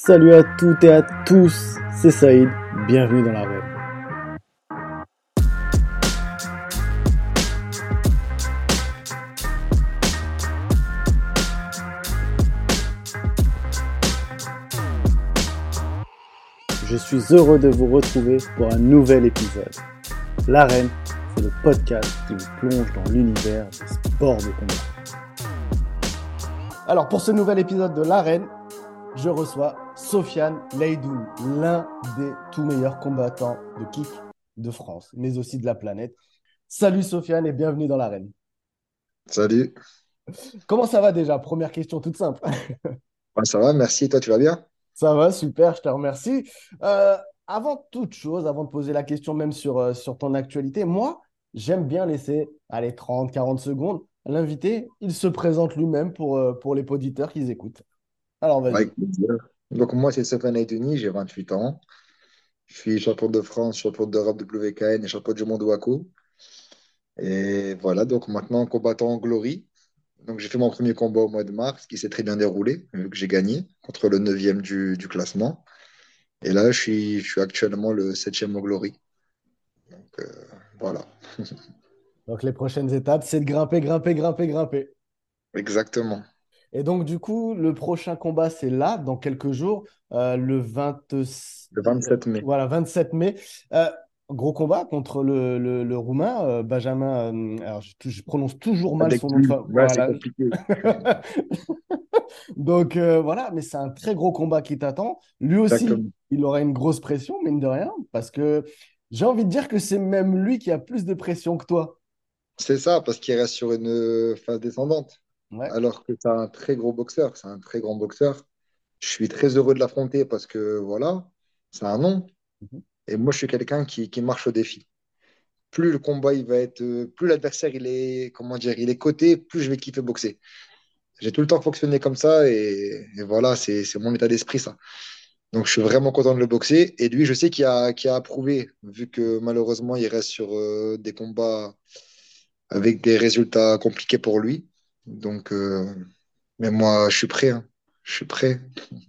Salut à toutes et à tous, c'est Saïd, bienvenue dans la web. Je suis heureux de vous retrouver pour un nouvel épisode. L'arène, c'est le podcast qui vous plonge dans l'univers des sports de combat. Alors pour ce nouvel épisode de l'arène, je reçois Sofiane Leidoun, l'un des tout meilleurs combattants de kick de France, mais aussi de la planète. Salut Sofiane et bienvenue dans l'arène. Salut. Comment ça va déjà? Première question toute simple. ça va, merci. Toi, tu vas bien? Ça va, super, je te remercie. Euh, avant toute chose, avant de poser la question même sur, euh, sur ton actualité, moi, j'aime bien laisser allez, 30, 40 secondes. L'invité, il se présente lui-même pour, euh, pour les auditeurs qui écoutent. Alors, vas-y. Donc, moi, c'est Sofiane Leidouni, j'ai 28 ans. Je suis champion de France, champion d'Europe WKN et champion du monde WACO. Et voilà, donc maintenant combattant en Glory. Donc j'ai fait mon premier combat au mois de mars, qui s'est très bien déroulé, vu que j'ai gagné contre le 9e du, du, classement. Et là, je suis, je suis actuellement le 7e au Glory. Donc euh, voilà. donc les prochaines étapes, c'est de grimper, grimper, grimper, grimper. Exactement. Et donc, du coup, le prochain combat, c'est là, dans quelques jours, euh, le, 20... le 27 mai. Voilà, 27 mai. Euh, gros combat contre le, le, le Roumain, euh, Benjamin. Alors, je, je, prononce toujours mal Avec son nom. Ouais, c'est compliqué. Donc, voilà, mais c'est un très gros combat qui t'attend. Lui aussi, Exactement. il aura une grosse pression, mine de rien, parce que j'ai envie de dire que c'est même lui qui a plus de pression que toi. C'est ça, parce qu'il reste sur une phase descendante. Ouais. Alors que c'est un très gros boxeur, c'est un très grand boxeur. Je suis très heureux de l'affronter parce que voilà, c'est un nom. Mhm. Et moi, je suis quelqu'un qui, qui marche au défi. Plus le combat, il va être, euh, plus l'adversaire, il est, comment dire, il est coté, plus je vais kiffer boxer. J'ai tout le temps fonctionné comme ça et, et voilà, c'est, mon état d'esprit, ça. Donc, je suis vraiment content de le boxer. Et lui, je sais qu'il a, qu'il a approuvé, vu que malheureusement, il reste sur euh, des combats avec des résultats compliqués pour lui. Donc, euh, mais moi, je suis prêt. hein. Je suis prêt.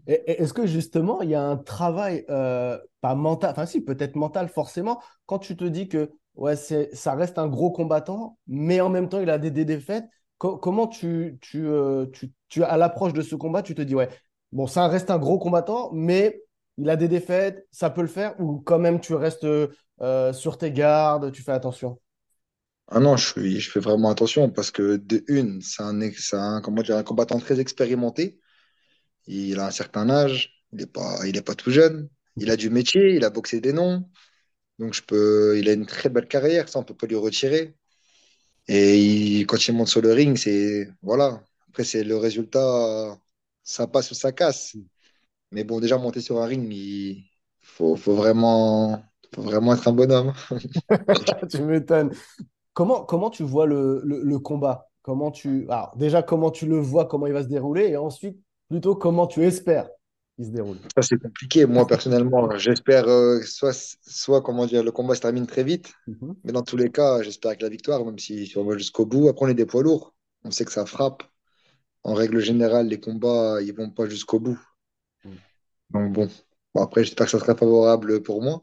Est-ce que justement, il y a un travail, euh, pas mental, enfin si, peut-être mental forcément, quand tu te dis que ouais, ça reste un gros combattant, mais en même temps, il a des, défaites. Co- comment tu, tu, euh, à l'approche de ce combat, tu te dis, ouais, bon, ça reste un gros combattant, mais il a des défaites, ça peut le faire, ou quand même tu restes sur tes gardes, tu fais attention? Ah non, je fais vraiment attention parce que de une, c'est un, combattant très expérimenté. Il a un certain âge, il n'est pas, il est pas tout jeune. Il a du métier, il a boxé des noms. Donc je peux, il a une très belle carrière, ça on peut pas lui retirer. Et quand il monte sur le ring, c'est voilà. Après c'est le résultat, ça passe ou ça casse. Mais bon, déjà monter sur un ring, il faut vraiment, faut vraiment être un bonhomme. Tu m'étonnes. Comment, comment tu vois le, le, le combat? Comment tu... Alors, déjà, comment tu le vois, comment il va se dérouler, et ensuite, plutôt, comment tu espères qu'il se déroule? Ça, c'est compliqué. Moi, personnellement, j'espère euh, soit, soit, comment dire, le combat se termine très vite, Mhm. mais dans tous les cas, j'espère que la victoire, même si, si on va jusqu'au bout. Après, on est des poids lourds. On sait que ça frappe. En règle générale, les combats, ils vont pas jusqu'au bout. Mhm. Donc bon. Bon, après, j'espère que ça sera favorable pour moi.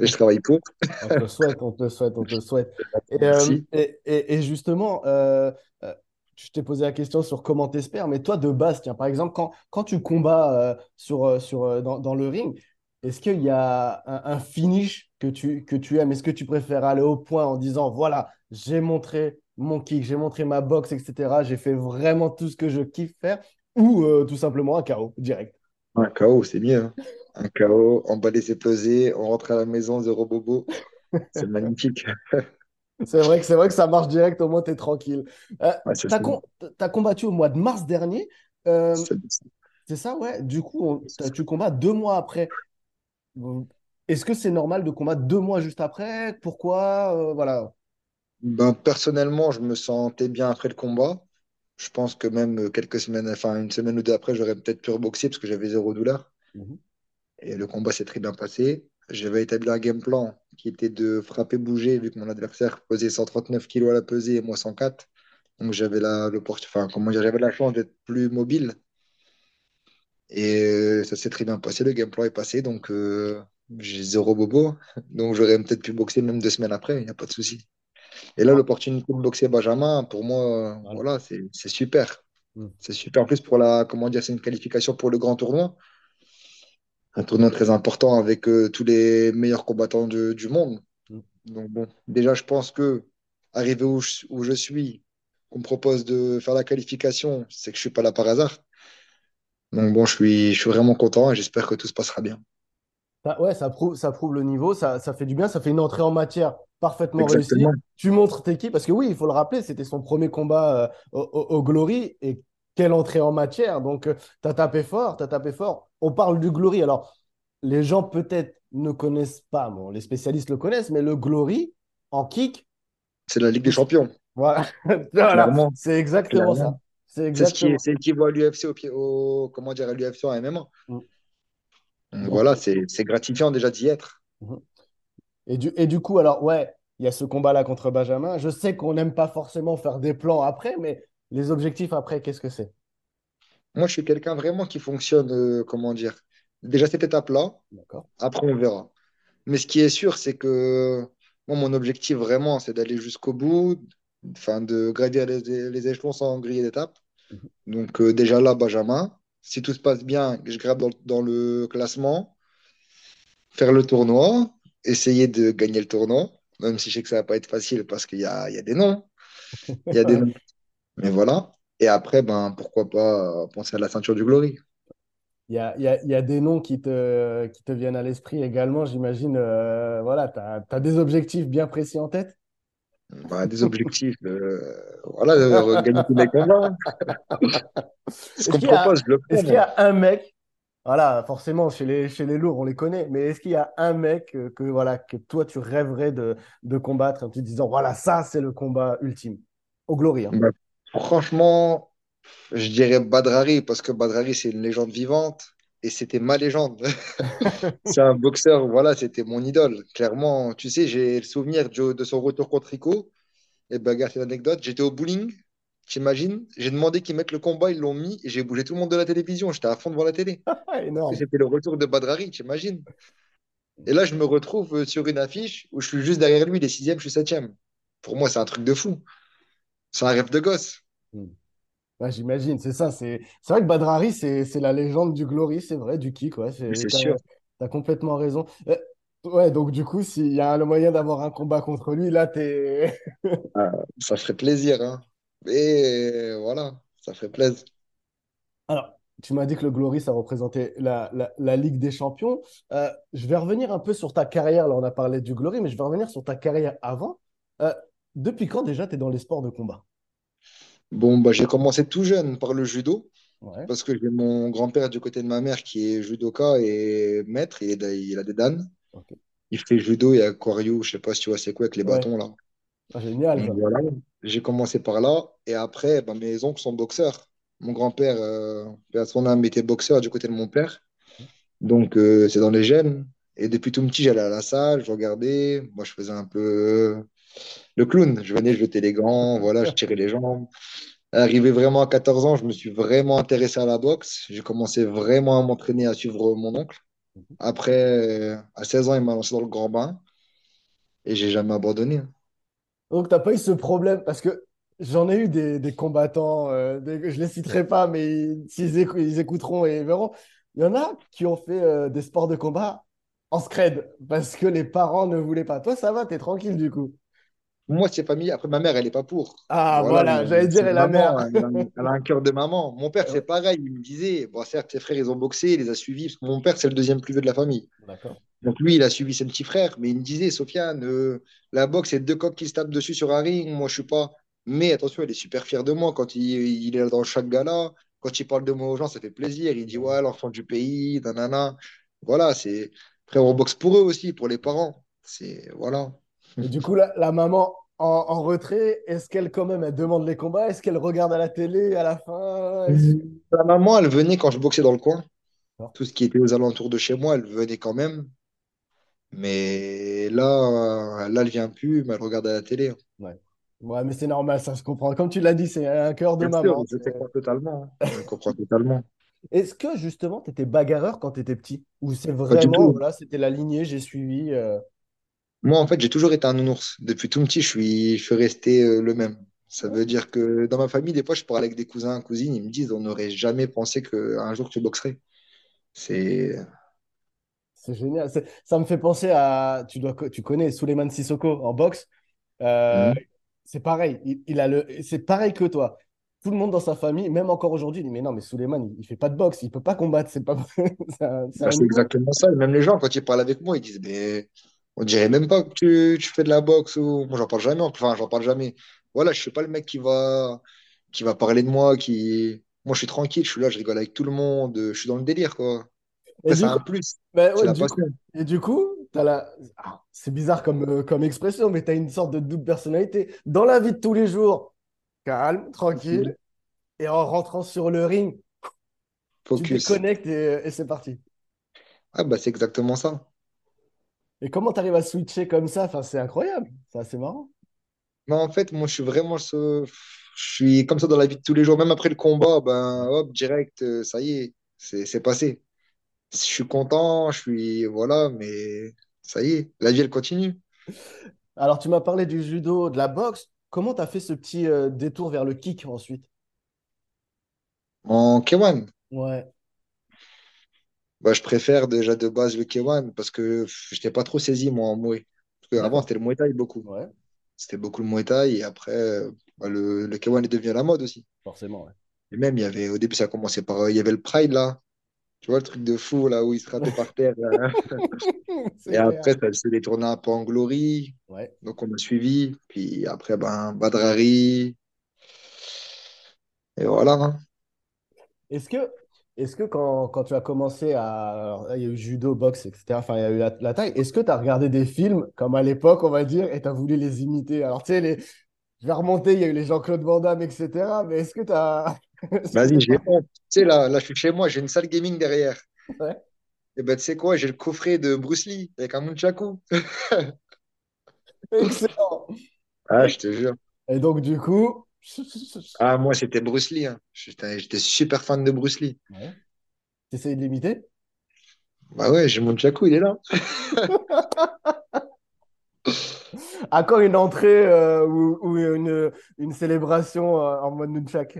Et je travaille pour. On te le souhaite, on te le souhaite, on te le souhaite. Et, euh, Merci. et, et- et justement, euh, euh, je t'ai posé la question sur comment t'espères, mais toi, de base, tiens, par exemple, quand, quand tu combats euh, sur, sur, dans, dans le ring, est-ce qu'il y a un, un finish que tu, que tu aimes? Est-ce que tu préfères aller au point en disant, voilà, j'ai montré mon kick, j'ai montré ma boxe, etc. J'ai fait vraiment tout ce que je kiffe faire, ou tout simplement un KO direct? Un KO, c'est mieux. hein. Un KO, emballer, c'est peser, on rentre à la maison, zéro bobo. C'est magnifique. C'est vrai que c'est vrai que ça marche direct, au moins tu es tranquille. Euh, Ouais, c'est t'as ça. com- t'as combattu au mois de mars dernier, euh, C'est- c'est ça, ouais. Du coup, on- t'as- tu combats deux mois après. Bon, Est-ce que c'est normal de combattre deux mois juste après? Pourquoi? Euh, voilà. Ben, personnellement, je me sentais bien après le combat. Je pense que même euh, quelques semaines, enfin une semaine ou deux après, j'aurais peut-être pu reboxer parce que j'avais zéro douleur. Mhm. Et le combat s'est très bien passé. J'avais établi un game plan qui était de frapper, bouger, vu que mon adversaire pesait 139 kilos à la pesée et moi 104. Donc j'avais la, le enfin, comment dire, j'avais la chance d'être plus mobile. Et euh, ça s'est très bien passé, le game plan est passé, donc euh, j'ai zéro bobo. Donc j'aurais peut-être pu boxer même deux semaines après, il n'y a pas de souci. Et là, l'opportunité de boxer Benjamin, pour moi, Voilà. voilà, c'est super. Mm. C'est super. En plus, pour la, comment dire, c'est une qualification pour le grand tournoi. Un tournoi très important avec euh, tous les meilleurs combattants du, du monde. Mm. Donc bon, déjà, je pense que arrivé où je, où je suis, qu'on me propose de faire la qualification, c'est que je suis pas là par hasard. Donc bon, je suis, je suis vraiment content et j'espère que tout se passera bien. Ouais, ça prouve, ça prouve le niveau, ça, ça fait du bien, ça fait une entrée en matière parfaitement. Exactement. Tu montres tes qui, parce que oui, il faut le rappeler, c'était son premier combat euh, au, Glory, et quelle entrée en matière. Donc, tu as tapé fort, tu as tapé fort. On parle du Glory. Alors, les gens peut-être ne connaissent pas, bon, les spécialistes le connaissent, mais le Glory, en kick, C'est la Ligue des Champions, voilà, voilà, c'est exactement ça. Clairement. C'est C'est ce qui est, équivalent à l'UFC au, pied- au, comment dire, l'UFC en MMA. Mm. Donc voilà, c'est gratifiant déjà d'y être. mhm. Et du, et du coup, alors, ouais, il y a ce combat-là contre Benjamin. Je sais qu'on n'aime pas forcément faire des plans après, mais les objectifs après, qu'est-ce que c'est? Moi, je suis quelqu'un vraiment qui fonctionne, euh, comment dire, déjà cette étape-là, après on verra. Mais ce qui est sûr, c'est que moi, mon objectif vraiment, c'est d'aller jusqu'au bout, enfin de gravir les, les échelons sans griller d'étape. Mhm. Donc euh, déjà là, Benjamin, si tout se passe bien, je grimpe dans, dans le classement, faire le tournoi, essayer de gagner le tournoi, même si je sais que ça va pas être facile parce qu'il y a, il y a des noms, il y a des noms. Mais voilà. Et après, ben, pourquoi pas penser à la ceinture du Glory. Il y a, y a- y a des noms qui te, qui te viennent à l'esprit également, j'imagine. euh, voilà, tu as, des objectifs bien précis en tête? Ben, des objectifs, euh, voilà, euh, gagner tous les combats. Ce Est-ce qu'on propose, je le est-ce qu'il y a un mec, voilà, forcément, chez les, chez les lourds, on les connaît, mais est-ce qu'il y a un mec euh, que, voilà, que toi, tu rêverais de, de combattre en te disant, voilà, ça, c'est le combat ultime, au Glory, hein? Ben, franchement, je dirais Badrari parce que Badrari, c'est une légende vivante et c'était ma légende. C'est un boxeur, voilà, c'était mon idole. Clairement, tu sais, j'ai le souvenir de, de son retour contre Rico. Et ben, regarde cette anecdote, j'étais au bowling, t'imagines? J'ai demandé qu'ils mettent le combat, ils l'ont mis et j'ai bougé tout le monde de la télévision. J'étais à fond devant la télé. Ah, c'était le retour de Badrari, t'imagines? Et là, je me retrouve euh, sur une affiche où je suis juste derrière lui, il est sixième, je suis septième. Pour moi, c'est un truc de fou. C'est un rêve de gosse. Hmm. J'imagine, c'est ça. C'est vrai que Badrari, c'est c'est la légende du Glory, c'est vrai, du kick. Ouais, c'est, sûr. t'as complètement raison. Euh, ouais, donc du coup, s'il y a le moyen d'avoir un combat contre lui, là, t'es. Ah, ça ferait plaisir, hein. Et voilà, ça ferait plaisir. Alors, tu m'as dit que le Glory, ça représentait la, la, la Ligue des Champions. Euh, je vais revenir un peu sur ta carrière. Là, on a parlé du Glory, mais je vais revenir sur ta carrière avant. Euh, depuis quand déjà tu es dans les sports de combat? Bon, bah, j'ai commencé tout jeune par le judo, Ouais, parce que j'ai mon grand-père du côté de ma mère qui est judoka et maître, il, est- il a des danes. ok. Il fait judo et aquario, je sais pas si tu vois c'est quoi avec les Ouais, bâtons là. Ah, génial voilà, j'ai commencé par là, et après, bah, mes oncles sont boxeurs. Mon grand-père, euh, à son âme, était boxeur du côté de mon père, donc euh, c'est dans les gènes. Et depuis tout petit, j'allais à la salle, je regardais, moi je faisais un peu euh, le clown. Je venais, je jetais les gants, voilà, je tirais les jambes. Arrivé vraiment à 14 ans, je me suis vraiment intéressé à la boxe. J'ai commencé vraiment à m'entraîner, à suivre mon oncle. Après, euh, à 16 ans, il m'a lancé dans le grand bain et j'ai jamais abandonné. Donc, t'as pas eu ce problème parce que j'en ai eu des, des combattants, euh, des- je les citerai pas, mais s'ils ils écouteront et verront. Il y en a qui ont fait euh, des sports de combat en scred parce que les parents ne voulaient pas. Toi, ça va, t'es tranquille du coup. Moi, c'est familier. Après, ma mère, elle n'est pas pour. Ah, Voilà, voilà, j'allais c'est dire, une la maman, mère. elle a, elle a un cœur de maman. Mon père, c'est Ouais. pareil. Il me disait, bon, certes, ses frères, ils ont boxé, il les a suivis, parce que mon père, c'est le deuxième plus vieux de la famille. D'accord. Donc lui, il a suivi ses petits frères, mais il me disait, Sofiane, euh, la boxe, c'est deux coqs qui se tapent dessus sur un ring. Moi, je suis pas. Mais attention, il est super fier de moi quand il, il est dans chaque gala. Quand il parle de moi aux gens, ça fait plaisir. Il dit, ouais, l'enfant du pays, nanana. Voilà, c'est. Après, on boxe pour eux aussi, pour les parents. C'est. Voilà. Et du coup, la, la maman en, en retrait, est-ce qu'elle, quand même, elle demande les combats? Est-ce qu'elle regarde à la télé à la fin? Est-ce- La maman, elle venait quand je boxais dans le coin. Tout ce qui était aux alentours de chez moi, elle venait quand même. Mais là, euh, là, elle vient plus, mais elle regarde à la télé. Ouais. Ouais, mais c'est normal, ça se comprend. Comme tu l'as dit, c'est un cœur de Bien sûr, maman. je comprends totalement. hein. Je comprends totalement. Est-ce que justement, tu étais bagarreur quand tu étais petit? Ou c'est vraiment, voilà, c'était la lignée, j'ai suivi. euh, Moi, en fait, j'ai toujours été un nounours. Depuis tout petit, je suis, je suis resté euh, le même. Ça veut dire que dans ma famille, des fois, je parle avec des cousins, cousines, ils me disent, on n'aurait jamais pensé qu'un jour tu boxerais. C'est... C'est génial. C'est- Ça me fait penser à, tu dois, co- tu connais Souleymane Sissoko en boxe. Euh, Mhm. c'est pareil. Il, il a le, c'est pareil que toi. Tout le monde dans sa famille, même encore aujourd'hui, dit mais non, mais Souleymane, il, il fait pas de boxe, il peut pas combattre. C'est pas, c'est un, c'est Bah, un c'est humain. exactement ça. Et Même les gens, quand ils parlent avec moi, ils disent, mais on dirait même pas que tu, tu fais de la boxe ou moi, j'en parle jamais. Enfin, j'en parle jamais. Voilà, je suis pas le mec qui va, qui va parler de moi, qui. Moi, je suis tranquille, je suis là, je rigole avec tout le monde, je suis dans le délire, quoi. Et du coup, un plus, c'est ouais, la du coup, et du coup, t'as la, ah, c'est bizarre comme, euh, comme expression, mais tu as une sorte de double personnalité. Dans la vie de tous les jours, calme, tranquille, et en rentrant sur le ring, tu Focus. déconnectes et, et c'est parti. Ah, bah, c'est exactement ça. Et comment tu arrives à switcher comme ça? Enfin, c'est incroyable. C'est assez marrant. Mais en fait, moi, je suis vraiment ce... Je suis comme ça dans la vie de tous les jours. Même après le combat, ben, hop, direct, euh, ça y est, c'est c'est passé. Je suis content, je suis... Voilà, mais ça y est, la vie, elle continue. Alors, tu m'as parlé du judo, de la boxe. Comment tu as fait ce petit euh, détour vers le kick ensuite? En K1, Ouais, bah, je préfère déjà de base le K1 parce que pff, j'étais pas trop saisi, moi, en Muay. Parce qu'avant, c'était le Muay Thai beaucoup. Ouais, C'était beaucoup le Muay Thai et après, euh, bah, le, le K1 est devenu à la mode aussi. forcément. ouais. Et même, il y avait, au début, ça a commencé par... euh, Il y avait le Pride, là. Tu vois, le truc de fou, là, où il se ratait par terre. Et clair. après, ça s'est détourné un peu en Glory. Ouais. Donc, on a suivi. Puis après, ben, Badrari. Et voilà. hein. Est-ce que, est-ce que quand, quand tu as commencé à... alors, il y a eu judo, boxe, etc. Enfin, il y a eu la, la taille. Est-ce que tu as regardé des films, comme à l'époque, on va dire, et tu as voulu les imiter? Alors, tu sais, les... je vais remonter, il y a eu les Jean-Claude Van Damme, etc. Mais est-ce que tu as... Vas-y, j'ai. Tu sais, là, là, je suis chez moi, j'ai une salle gaming derrière. Ouais. Et ben, tu sais quoi, j'ai le coffret de Bruce Lee avec un nunchaku. Excellent. Ah, je te jure. Et donc, du coup... Ah, moi, c'était Bruce Lee. hein. J'étais super fan de Bruce Lee. Ouais. Tu essayes de l'imiter? Bah ouais, j'ai mon nunchaku, il est là. À quand une entrée euh, ou, ou une, une célébration euh, en mode nunchak?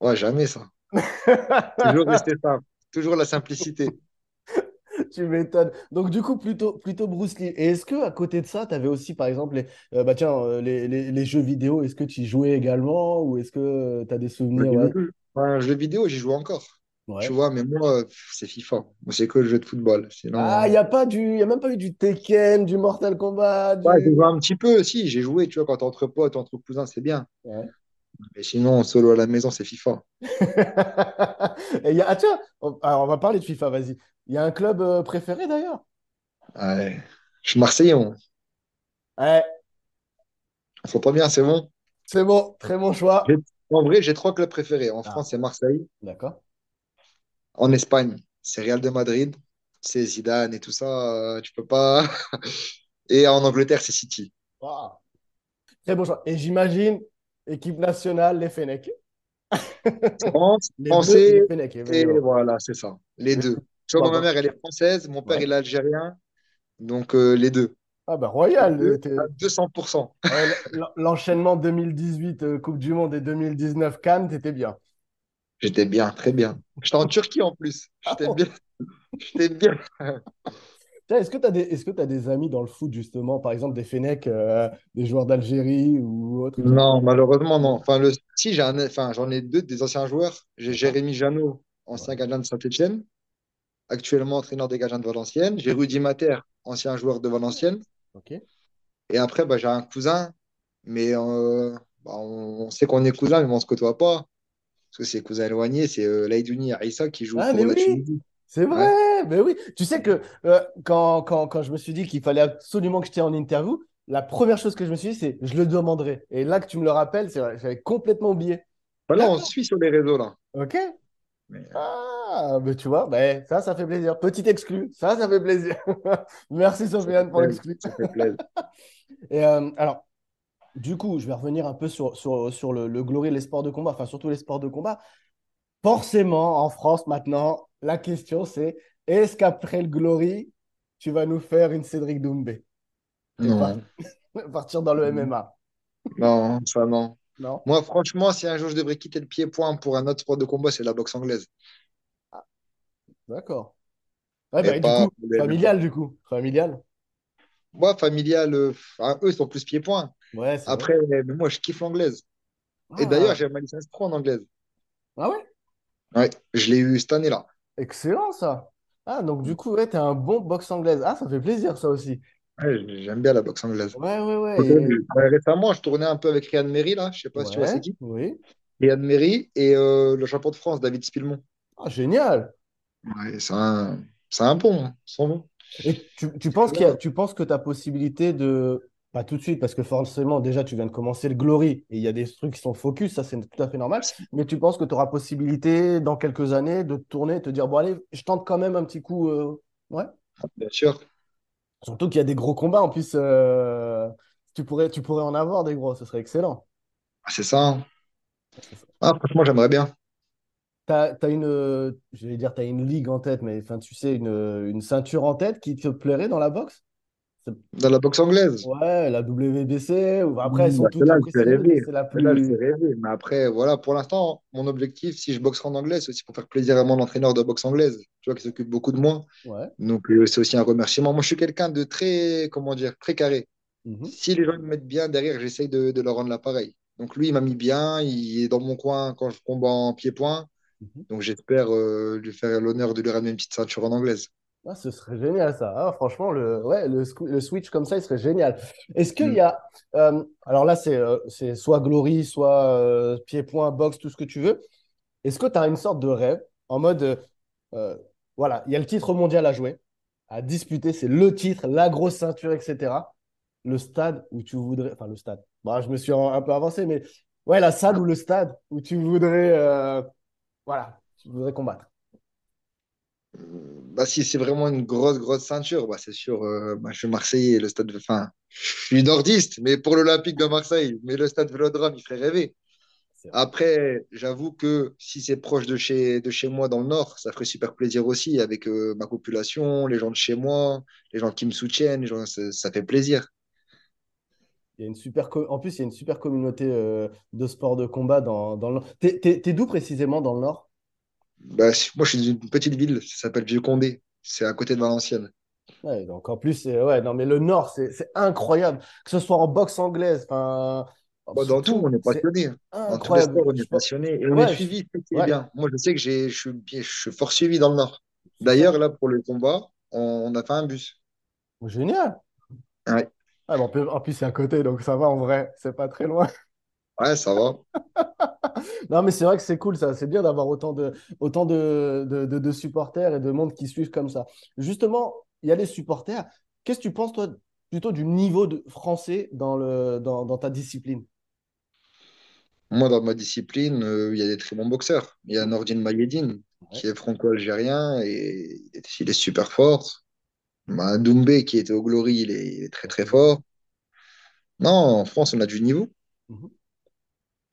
Ouais, jamais ça. Toujours rester simple. Toujours la simplicité. Tu m'étonnes. Donc, du coup, plutôt, plutôt Bruce Lee. Et est-ce que à côté de ça, tu avais aussi, par exemple, les, euh, bah, tiens, euh, les, les- les jeux vidéo, est-ce que tu y jouais également ou est-ce que tu as des souvenirs? Ouais? vidéo, enfin, jeu vidéo, j'y joue encore. Tu Ouais. vois, mais moi, euh, c'est FIFA. Moi, c'est que le jeu de football. Ah, il n'y a pas du, y a même pas eu du Tekken, du Mortal Kombat, ouais, j'ai du. joué un petit peu. Si, j'ai joué, tu vois, quand t'es entre potes, entre cousins, c'est bien. Ouais. Mais sinon, solo à la maison, c'est FIFA. Et y a... Ah, tiens, on, alors, on va parler de FIFA, vas-y. Il y a un club euh, préféré d'ailleurs? Ouais. Je suis Marseillais, on, Ouais, on s'entend bien, c'est bon? c'est bon, très bon choix. En vrai, j'ai trois clubs préférés. En Ah, France, c'est Marseille. d'accord. En Espagne, c'est Real de Madrid. C'est Zidane et tout ça, euh, tu peux pas. Et en Angleterre, c'est City. Ah, très bon choix. Et j'imagine, équipe nationale, les Fennecs. France, Les Français, les et voilà, c'est ça. Les deux. Tu vois, ma mère, elle est française, mon père, ouais. il est algérien. Donc, euh, les deux. Ah bah royal. euh, deux t'es- à 200%. ouais, l- l'enchaînement 2018 euh, Coupe du Monde et 2019 Cannes, t'étais bien. J'étais bien, très bien. J'étais en Turquie en plus. Ah J'étais bon? bien. J'étais bien. Est-ce que tu as que tu des amis dans le foot, justement, par exemple des Fennecs, euh, des joueurs d'Algérie ou autres? qui- Non, malheureusement, non. Enfin, le... si, j'ai un... enfin, j'en ai deux des anciens joueurs. J'ai. Jérémy Janot, ancien Ouais. gardien de Saint-Etienne, actuellement entraîneur des gardiens de Valenciennes. J'ai Rudy Mater, ancien joueur de Valenciennes. Et après, bah, j'ai un cousin, mais euh, bah, on... on sait qu'on est cousins, mais on ne se côtoie pas. Parce que c'est cousin éloigné, c'est euh, Laïdouni Aïssa qui joue Ah, mais pour la oui, Tunisie. c'est Ouais. Mais oui. Tu sais que euh, quand, quand, quand je me suis dit qu'il fallait absolument que je t'aie en interview, la première chose que je me suis dit, c'est je le demanderai. Et là que tu me le rappelles, j'avais complètement oublié. Voilà, on se D'accord. suit sur les réseaux, là. Ok. Mais, euh, Ah, mais tu vois, ben, ça, ça fait plaisir. Petit exclu, ça, ça fait plaisir. Merci Sofiane pour l'exclu. Ça fait plaisir. Et euh, alors, du coup, je vais revenir un peu sur, sur, sur le, le glory les sports de combat, enfin surtout les sports de combat. forcément, en France, maintenant, la question c'est est-ce qu'après le Glory, tu vas nous faire une Cédric Doumbé? Non, partir dans le MMA? non, ça non. Non? Moi, franchement, si un jour je devrais quitter le pied-point pour un autre sport de combat, c'est la boxe anglaise. D'accord. Ouais, Et bah, du coup, familial, du coup. Familial. Moi, familial, euh, enfin, eux, ils sont plus pied-point. Ouais, vrai. Après, moi, je kiffe l'anglaise. Et d'ailleurs, Ah, j'ai ma licence pro en anglaise. ah ouais? Ouais, je l'ai eu cette année-là. Excellent, ça. Ah, donc du coup, ouais, t'es un bon boxe anglaise. Ah, ça fait plaisir, ça aussi. Ouais, j'aime bien la boxe anglaise. Ouais, ouais, ouais. et- ouais, récemment, je tournais un peu avec Ryan Merry, là. Je sais pas si tu vois c'est Ouais, qui. oui. Ryan Merry et euh, le champion de France, David Spilmon. Ah, génial. Ouais, c'est un, c'est un bon. hein. Ils sont bons. Et tu, tu penses qu'il y a- tu penses que tu as possibilité de, pas tout de suite, parce que forcément, déjà, tu viens de commencer le Glory et il y a des trucs qui sont focus, ça c'est tout à fait normal, mais tu penses que tu auras possibilité dans quelques années de te tourner, te dire, bon, allez, je tente quand même un petit coup. euh, Ouais. Bien sûr. Surtout qu'il y a des gros combats en plus, euh, tu pourrais, tu pourrais en avoir des gros, ce serait excellent. Ah, C'est ça. hein. Ah, franchement, j'aimerais bien. T'as, t'as une, euh, je vais dire, t'as une ligue en tête, mais enfin, tu sais, une, une ceinture en tête qui te plairait dans la boxe? Dans la boxe anglaise. Ouais, la WBC, ou après, elles sont bah, toutes rêver. c'est la Celle-là, elle fait plus. rêver. Mais après, voilà, pour l'instant, mon objectif, si je boxerai en anglais, c'est aussi pour faire plaisir à mon entraîneur de boxe anglaise, tu vois, qui s'occupe beaucoup de moi. Ouais. Donc, c'est aussi un remerciement. Moi, je suis quelqu'un de très, comment dire, très carré. Mhm. Si les gens me mettent bien derrière, j'essaye de, de leur rendre l'appareil. Donc, lui, il m'a mis bien. Il est dans mon coin quand je combat en pied-point. Mhm. Donc, j'espère euh, lui faire l'honneur de lui ramener une petite ceinture en anglaise. Ah, ce serait génial ça. Ah, franchement, le, switch comme ça, il serait génial. Est-ce qu'il y a. euh, alors là, c'est euh, c'est soit Glory, soit euh, pied-point, boxe, tout ce que tu veux. Est-ce que tu as une sorte de rêve en mode. voilà, il y a le titre mondial à jouer, à disputer, c'est le titre, la grosse ceinture, etc. Le stade où tu voudrais. Enfin, le stade. Je me suis un, peu avancé, mais ouais, la salle ou le stade où tu voudrais. voilà, tu voudrais combattre. Bah, si c'est vraiment une grosse, grosse ceinture, bah, c'est sûr, euh, bah, je suis Marseillais, le stade, enfin, je suis nordiste, mais pour l'Olympique de Marseille, mais le stade Vélodrome, il ferait rêver. Après, j'avoue que si c'est proche de chez, de chez moi dans le nord, ça ferait super plaisir aussi avec euh, ma population, les gens de chez moi, les gens qui me soutiennent, les gens, ça, ça fait plaisir. Il y a une super En plus, il y a une super communauté euh, de sport de combat dans, dans le Nord. T'es, t'es- t'es d'où précisément dans le Nord? Bah, moi, je suis d'une petite ville, ça s'appelle Vieux-Condé, c'est à côté de Valenciennes. Ouais, donc en plus, ouais, non, mais le Nord, c'est incroyable. Que ce soit en boxe anglaise, enfin, Bon, dans tout, on est passionné. Dans tous les sports, on est passionné et on est ouais, suivi, c'est ouais, bien. Moi, je sais que j'ai, je suis, je suis fort suivi dans le Nord. D'ailleurs, là, pour le combat, on, a fait un bus. Génial. Ouais, Ah, bon, en plus, c'est à côté, donc ça va en vrai, c'est pas très loin. Ouais, ça va. Non, mais c'est vrai que c'est cool, ça. C'est bien d'avoir autant de, autant de, de, de- de supporters et de monde qui suivent comme ça. Justement, il y a les supporters. Qu'est-ce que tu penses, toi, plutôt du niveau de français dans le, dans, dans ta discipline? Moi, dans ma discipline, euh, il y a des très bons boxeurs. Il y a Nordine Mayedine, Ouais. qui est franco-algérien et il est, super fort. Bah, Doumbé, qui était au Glory, il est, il est très, très fort. Non, en France, on a du niveau. Mhm.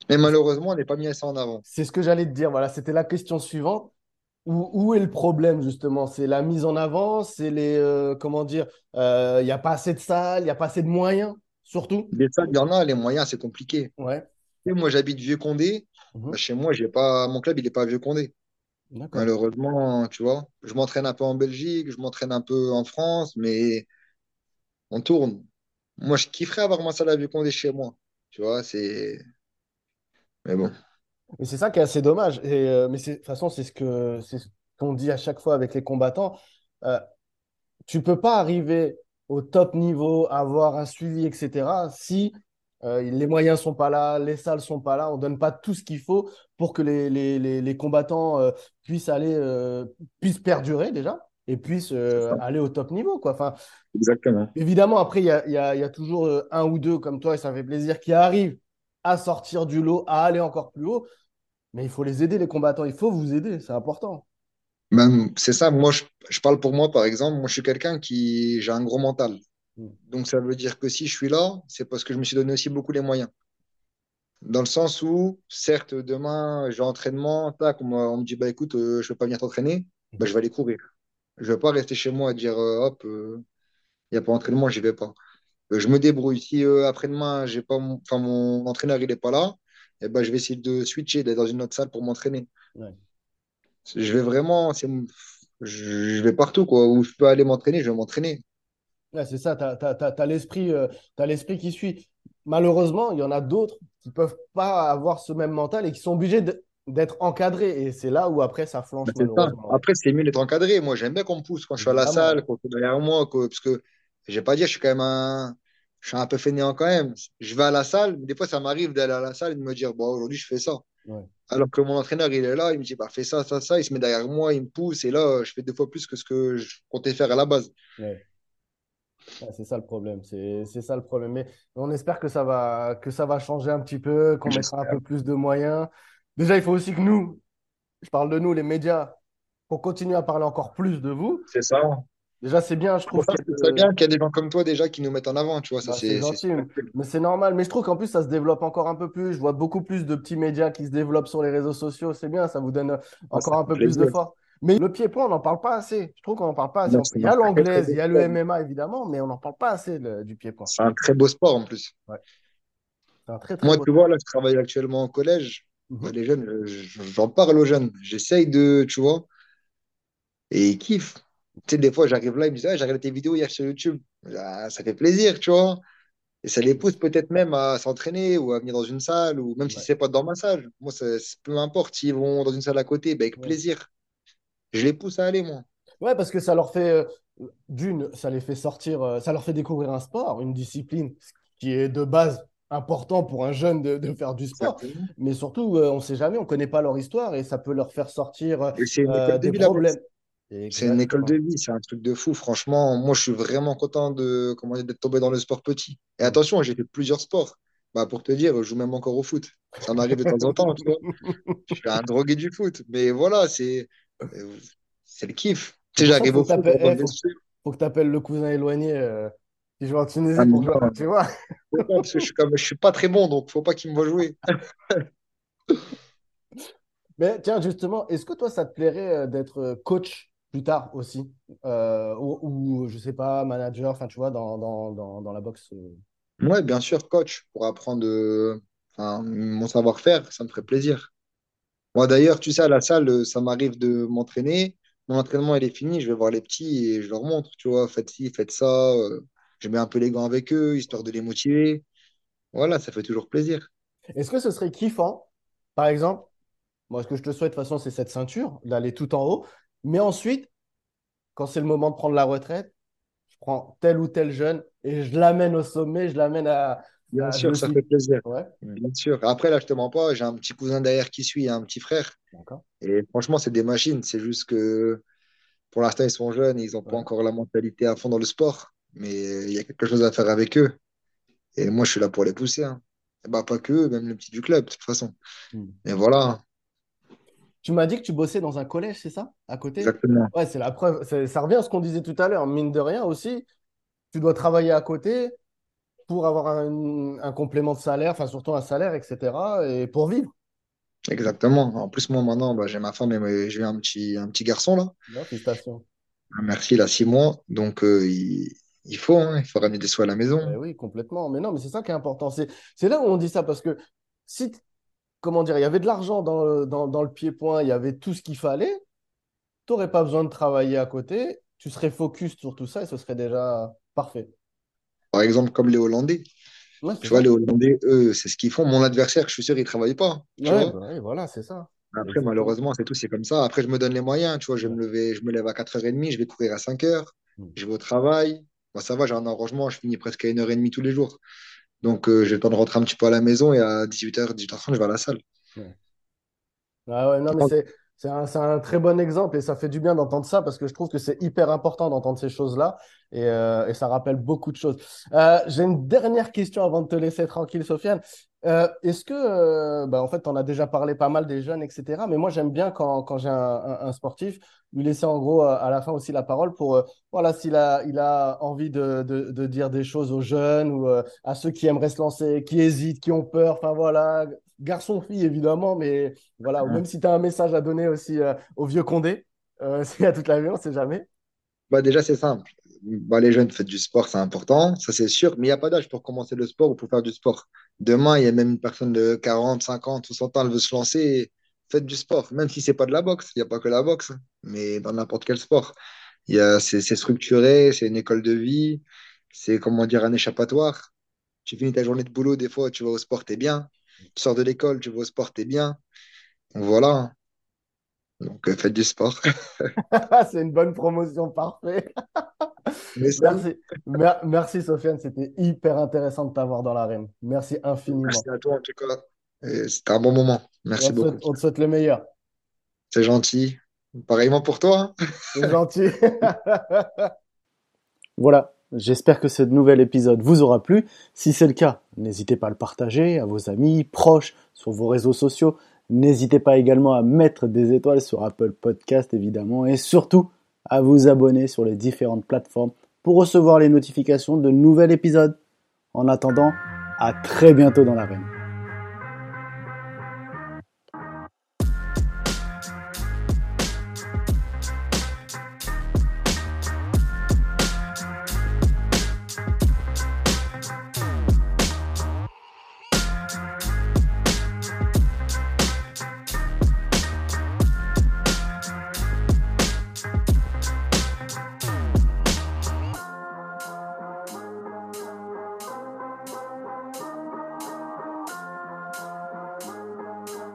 Mais malheureusement, on n'est pas mis assez en avant. C'est ce que j'allais te dire. Voilà, c'était la question suivante. Où, où est le problème, justement? C'est la mise en avant, c'est les, euh, comment dire, euh, il n'y a pas assez de salles, il n'y a pas assez de moyens, surtout? Des salles, il y en a, les moyens, c'est compliqué. Ouais. Et moi, j'habite Vieux-Condé. Mhm. Bah, chez moi, j'ai pas... mon club, il n'est pas à Vieux-Condé. D'accord. Malheureusement, tu vois, je m'entraîne un peu en Belgique, je m'entraîne un peu en France, mais on tourne. Moi, je kifferais avoir ma salle à Vieux-Condé chez moi. Tu vois, c'est. Mais bon, Mais c'est ça qui est assez dommage. Et, euh, mais de toute façon, c'est ce que, c'est ce qu'on dit à chaque fois avec les combattants. Euh, tu peux pas arriver au top niveau, avoir un suivi, etc., si euh, les moyens sont pas là, les salles sont pas là, on donne pas tout ce qu'il faut pour que les, les, les, les combattants euh, puissent aller, euh, puissent perdurer déjà et puissent aller au top niveau, quoi. Enfin, Exactement. évidemment, après, il y a, y a, y a toujours un ou deux comme toi, et ça fait plaisir, qui arrivent à sortir du lot, à aller encore plus haut. Mais il faut les aider, les combattants. Il faut vous aider, c'est important. Même, c'est ça, moi, je, je parle pour moi, par exemple. Moi, je suis quelqu'un qui. J'ai un gros mental. Mm. Donc, ça veut dire que si je suis là, c'est parce que je me suis donné aussi beaucoup les moyens. Dans le sens où, certes, demain, j'ai entraînement, tac, on, on me dit, bah écoute, euh, je ne peux pas venir t'entraîner, bah, je vais aller courir. Je ne vais pas rester chez moi et dire, euh, hop, il n'y a pas entraînement, j'y vais pas. Euh, je me débrouille. Si après-demain, j'ai pas mon, enfin, mon entraîneur il n'est pas là, eh ben, je vais essayer de switcher, d'aller dans une autre salle pour m'entraîner. Je vais vraiment, je, vais partout, quoi. Où je peux aller m'entraîner, je vais m'entraîner. c'est ça, tu as, l'esprit l'esprit qui suit. Malheureusement, il y en a d'autres qui ne peuvent pas avoir ce même mental et qui sont obligés d'être encadrés. Et c'est là où après ça flanche. Après, c'est mieux d'être encadré. Moi, j'aime bien qu'on me pousse quand je suis à la salle, quand on est derrière moi. parce que je vais pas dire, je suis quand même un. Je suis un peu fainéant quand même. Je vais à la salle, mais des fois, ça m'arrive d'aller à la salle et de me dire, bon, aujourd'hui, je fais ça. Alors que mon entraîneur, il est là, il me dit, bah, fais ça, ça, ça. Il se met derrière moi, il me pousse. Et là, je fais deux fois plus que ce que je comptais faire à la base c'est ça le problème, c'est ça le problème. Mais on espère que ça va, que ça va changer un petit peu, qu'on mettra un peu plus de moyens. Déjà, il faut aussi que nous, je parle de nous, les médias, qu'on continue à parler encore plus de vous. C'est ça. Déjà, c'est bien, je trouve. C'est bien qu'il y a des gens comme toi déjà qui nous mettent en avant, tu vois. Bah, c'est gentil, mais c'est normal. Mais je trouve qu'en plus, ça se développe encore un peu plus. Je vois beaucoup plus de petits médias qui se développent sur les réseaux sociaux. C'est bien, ça vous donne encore un peu plus de force. Mais le pied-point, on n'en parle pas assez. Je trouve qu'on n'en parle pas assez. il y a l'anglaise, il y a le MMA évidemment, mais on n'en parle pas assez du pied-point. C'est un très beau sport en plus. Un très, très Moi, tu vois, là, je travaille actuellement au collège. Mhm. Les jeunes, j'en parle aux jeunes. J'essaye de, tu vois, et ils kiffent. Tu sais, des fois, j'arrive là, ils me disent ah, J'ai regardé tes vidéos hier sur YouTube. Ah, ça fait plaisir, tu vois. Et ça les pousse peut-être même à s'entraîner ou à venir dans une salle, ou même si si c'est pas dans ma salle. Moi, ça, peu importe, s'ils vont dans une salle à côté, ben, avec plaisir je les pousse à aller, moi. Ouais, parce que ça leur fait, euh, d'une, ça les fait sortir, euh, ça leur fait découvrir un sport, une discipline qui est de base important pour un jeune de, faire du sport. Mais surtout, euh, on ne sait jamais, on ne connaît pas leur histoire et ça peut leur faire sortir des problèmes. C'est une école de vie, c'est un truc de fou. Franchement, moi, je suis vraiment content de comment d'être tombé dans le sport petit. Et attention, j'ai fait plusieurs sports. Bah, pour te dire, je joue même encore au foot. Ça m'arrive de temps en temps, tu vois. Je suis un drogué du foot. Mais voilà, c'est c'est le kiff. Tu sais, j'arrive au faut, faut, que tu appelles le cousin éloigné euh, qui joue en Tunisie ah, pour jouer, tu vois. Parce que je suis, comme, je suis pas très bon, donc faut pas qu'il me voit jouer. Mais tiens, justement, est-ce que toi, ça te plairait euh, d'être euh, coach? Plus tard aussi euh, ou, ou, je sais pas, manager, enfin, tu vois, dans, dans, dans, dans la boxe Ouais, bien sûr, coach, pour apprendre mon savoir-faire, ça me ferait plaisir. Moi, d'ailleurs, tu sais, à la salle, euh, ça m'arrive de m'entraîner. Mon entraînement, il est fini. Je vais voir les petits et je leur montre, tu vois, faites ci, faites ça. Euh, je mets un peu les gants avec eux, histoire de les motiver. Voilà, ça fait toujours plaisir. Est-ce que ce serait kiffant, par exemple, moi, ce que je te souhaite, de toute façon, c'est cette ceinture, d'aller tout en haut. Mais ensuite, quand c'est le moment de prendre la retraite, je prends tel ou tel jeune et je l'amène au sommet, je l'amène à, Bien ah, sûr, ça fait plaisir. Bien sûr. Après, là, je te mens pas, j'ai un petit cousin derrière qui suit, un petit frère. Et franchement, c'est des machines. C'est juste que pour l'instant, ils sont jeunes, ils n'ont pas encore la mentalité à fond dans le sport. Mais il y a quelque chose à faire avec eux. Et moi, je suis là pour les pousser. Hein. bah, pas que même le petit du club, de toute façon. Hmm. Et voilà. Tu m'as dit que tu bossais dans un collège, c'est ça? À côté? Exactement. Ouais, c'est la preuve. Ça revient à ce qu'on disait tout à l'heure. Mine de rien aussi, tu dois travailler à côté pour avoir un, complément de salaire, enfin surtout un salaire, etc. Et pour vivre. Exactement. En plus, moi maintenant, bah, j'ai ma femme et j'ai un petit, un petit garçon là. félicitations. Ah, merci, il a six mois. Donc, euh, il, faut, hein, il faut ramener des soins à la maison. Eh oui, complètement. Mais non, mais c'est ça qui est important. C'est là où on dit ça parce que si, comment dire, il y avait de l'argent dans, dans, dans, le pied-point, il y avait tout ce qu'il fallait, tu n'aurais pas besoin de travailler à côté, tu serais focus sur tout ça et ce serait déjà parfait. Par exemple, comme les Hollandais. tu vois, les Hollandais, eux, c'est ce qu'ils font. Mon adversaire, je suis sûr, il ne travaille pas. Bah voilà, c'est ça. Après, malheureusement, c'est tout, c'est comme ça. Après, je me donne les moyens. Tu vois, je, me, lever, je me lève à 4h30, je vais courir à 5h, hmm. je vais au travail. ça va, j'ai un arrangement, je finis presque à 1h30 tous les jours. Donc, euh, j'ai le temps de rentrer un petit peu à la maison et à 18h, 18h30, je vais à la salle. Ah ouais, non, mais c'est c'est un, très bon exemple et ça fait du bien d'entendre ça parce que je trouve que c'est hyper important d'entendre ces choses-là et, euh, ça rappelle beaucoup de choses. Euh, j'ai une dernière question avant de te laisser tranquille, Sofiane. Euh, est-ce que, euh, bah, en fait, on a déjà parlé pas mal des jeunes, etc. Mais moi, j'aime bien quand, quand j'ai un, un, sportif, lui laisser en gros à la fin aussi la parole pour, euh, voilà, s'il a, il a envie de, de, de, dire des choses aux jeunes ou à ceux qui aimeraient se lancer, qui hésitent, qui ont peur, enfin voilà, garçon-fille évidemment, mais voilà, ou même si tu as un message à donner aussi au vieux Condé, y a toute la vie, on sait jamais. Bah déjà, c'est simple bah, les jeunes, faites du sport, c'est important, ça c'est sûr, mais il n'y a pas d'âge pour commencer le sport ou pour faire du sport. Demain, il y a même une personne de 40, 50 ou 100 ans, elle veut se lancer, faites du sport, même si c'est pas de la boxe, il n'y a pas que la boxe, mais dans n'importe quel sport. C'est, structuré, c'est une école de vie, c'est comment dire un échappatoire. Tu finis ta journée de boulot, des fois, tu vas au sport, t'es bien. Tu sors de l'école, tu vas au sport, t'es bien. voilà. Donc, euh, faites du sport. c'est une bonne promotion, parfait. Merci. Merci Sofiane, c'était hyper intéressant de t'avoir dans l'arène. Merci infiniment. Merci à toi en tout cas. C'était un bon moment. Merci beaucoup. on te souhaite le meilleur. C'est gentil. Pareillement pour toi. Hein. C'est gentil. voilà. J'espère que ce nouvel épisode vous aura plu. Si c'est le cas, n'hésitez pas à le partager à vos amis, proches, sur vos réseaux sociaux. N'hésitez pas également à mettre des étoiles sur Apple Podcast évidemment et surtout à vous abonner sur les différentes plateformes pour recevoir les notifications de nouveaux épisodes. En attendant, à très bientôt dans l'arène.